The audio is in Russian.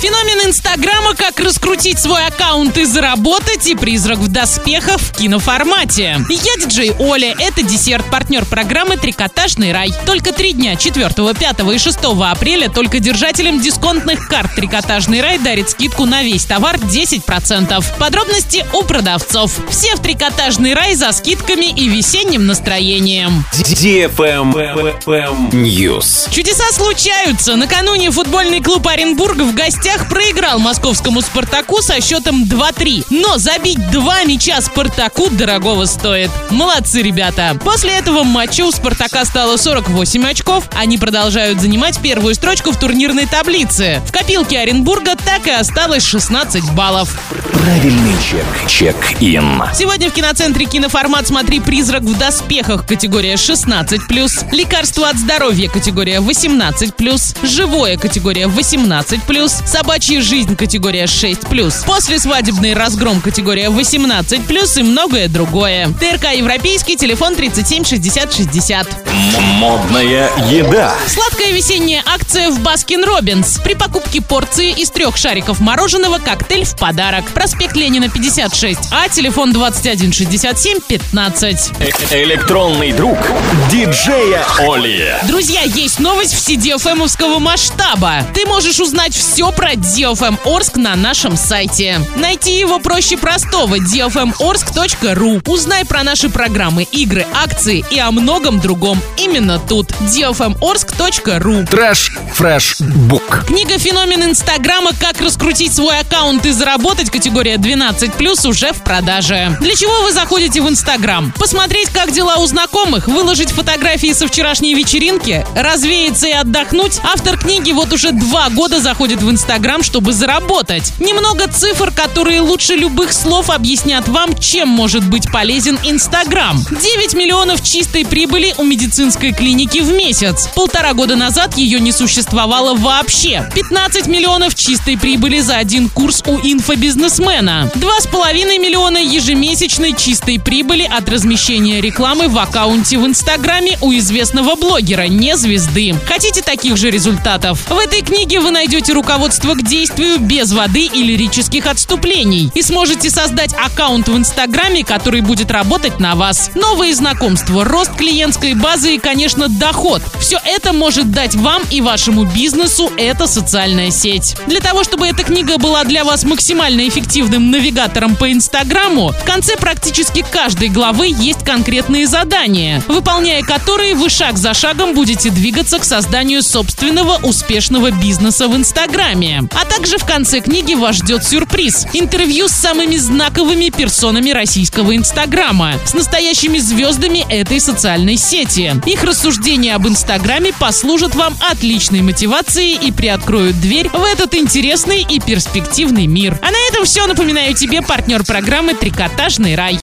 Феномен Инстаграма «Как раскрутить свой аккаунт и заработать» и «Призрак в доспехах» в киноформате. Я диджей Оля, это десерт, партнер программы «Трикотажный рай». Только три дня, 4, 5 и 6 апреля, только держателям дисконтных карт «Трикотажный рай» дарит скидку на весь товар 10%. Подробности у продавцов. Все в «Трикотажный рай» за скидками и весенним настроением. News. Чудеса случаются. Накануне футбольный клуб Оренбург в гостях проиграл московскому «Спартаку» со счетом 2-3. Но забить два мяча «Спартаку» дорогого стоит. Молодцы, ребята. После этого матча у «Спартака» стало 48 очков. Они продолжают занимать первую строчку в турнирной таблице. В копилке Оренбурга так и осталось 16 баллов. Правильный чек. Чек-ин. Сегодня в киноцентре «Киноформат» смотри «Призрак в доспехах» категория 16+, «Лекарство от здоровья» категория 18+, «Живое» категория 18+, «Собачья жизнь» категория 6+, «После свадебный разгром» категория 18+, и многое другое. ТРК «Европейский», телефон 37 60 60. Модная еда. Сладкая весенняя акция в Baskin Robbins. При покупке порции из трех шариков мороженого коктейль в подарок. Проспект Ленина 56, а телефон 21 67 15. Э- Электронный друг диджея Оли. Друзья, есть новость все DFM-овского масштаба. Ты можешь узнать все про DFM Орск на нашем сайте. Найти его проще простого dfmorsk.ru. Узнай про наши программы, игры, акции и о многом другом именно тут. dfmorsk.ru Trash Fresh Book. Книга «Феномен Инстаграма. Как раскрутить свой аккаунт и заработать» категория 12+, уже в продаже. Для чего вы заходите в Инстаграм? Посмотреть, как дела у знакомых, выложить фотографии со вчерашней вечеринки, развеяться и отдохнуть? Автор книги вот уже два года заходит в Инстаграм, чтобы заработать. Немного цифр, которые лучше любых слов объяснят вам, чем может быть полезен Инстаграм. 9 миллионов чистой прибыли у медицинской клиники в месяц. Полтора года назад ее не существовало вообще. 15 миллионов чистой прибыли за один курс у инфобизнесмена. 2,5 миллиона ежемесячной чистой прибыли от размещения рекламы в аккаунте в Инстаграме у известного блогера, не звезды. Хотите таких же результатов? В этой книге вы найдете руководство к действию без воды и лирических отступлений. И сможете создать аккаунт в Инстаграме, который будет работать на вас. Новые знакомства, рост клиентской базы и, конечно, доход. Все это может дать вам и вашему бизнесу эта социальная сеть. Для того, чтобы эта книга была для вас максимально эффективным навигатором по Инстаграму, в конце практически каждой главы есть конкретные задания, выполняя которые вы шаг за шагом будете двигаться к созданию собственного успешного бизнеса в Инстаграме. А также в конце книги вас ждет сюрприз – интервью с самыми знаковыми персонами российского Инстаграма, с настоящими звездами этой социальной сети. Их рассуждения об Инстаграме послужат вам отличной мотивацией и приоткроют дверь в этот интересный и перспективный мир. А на этом все. Напоминаю тебе партнер программы «Трикотажный рай».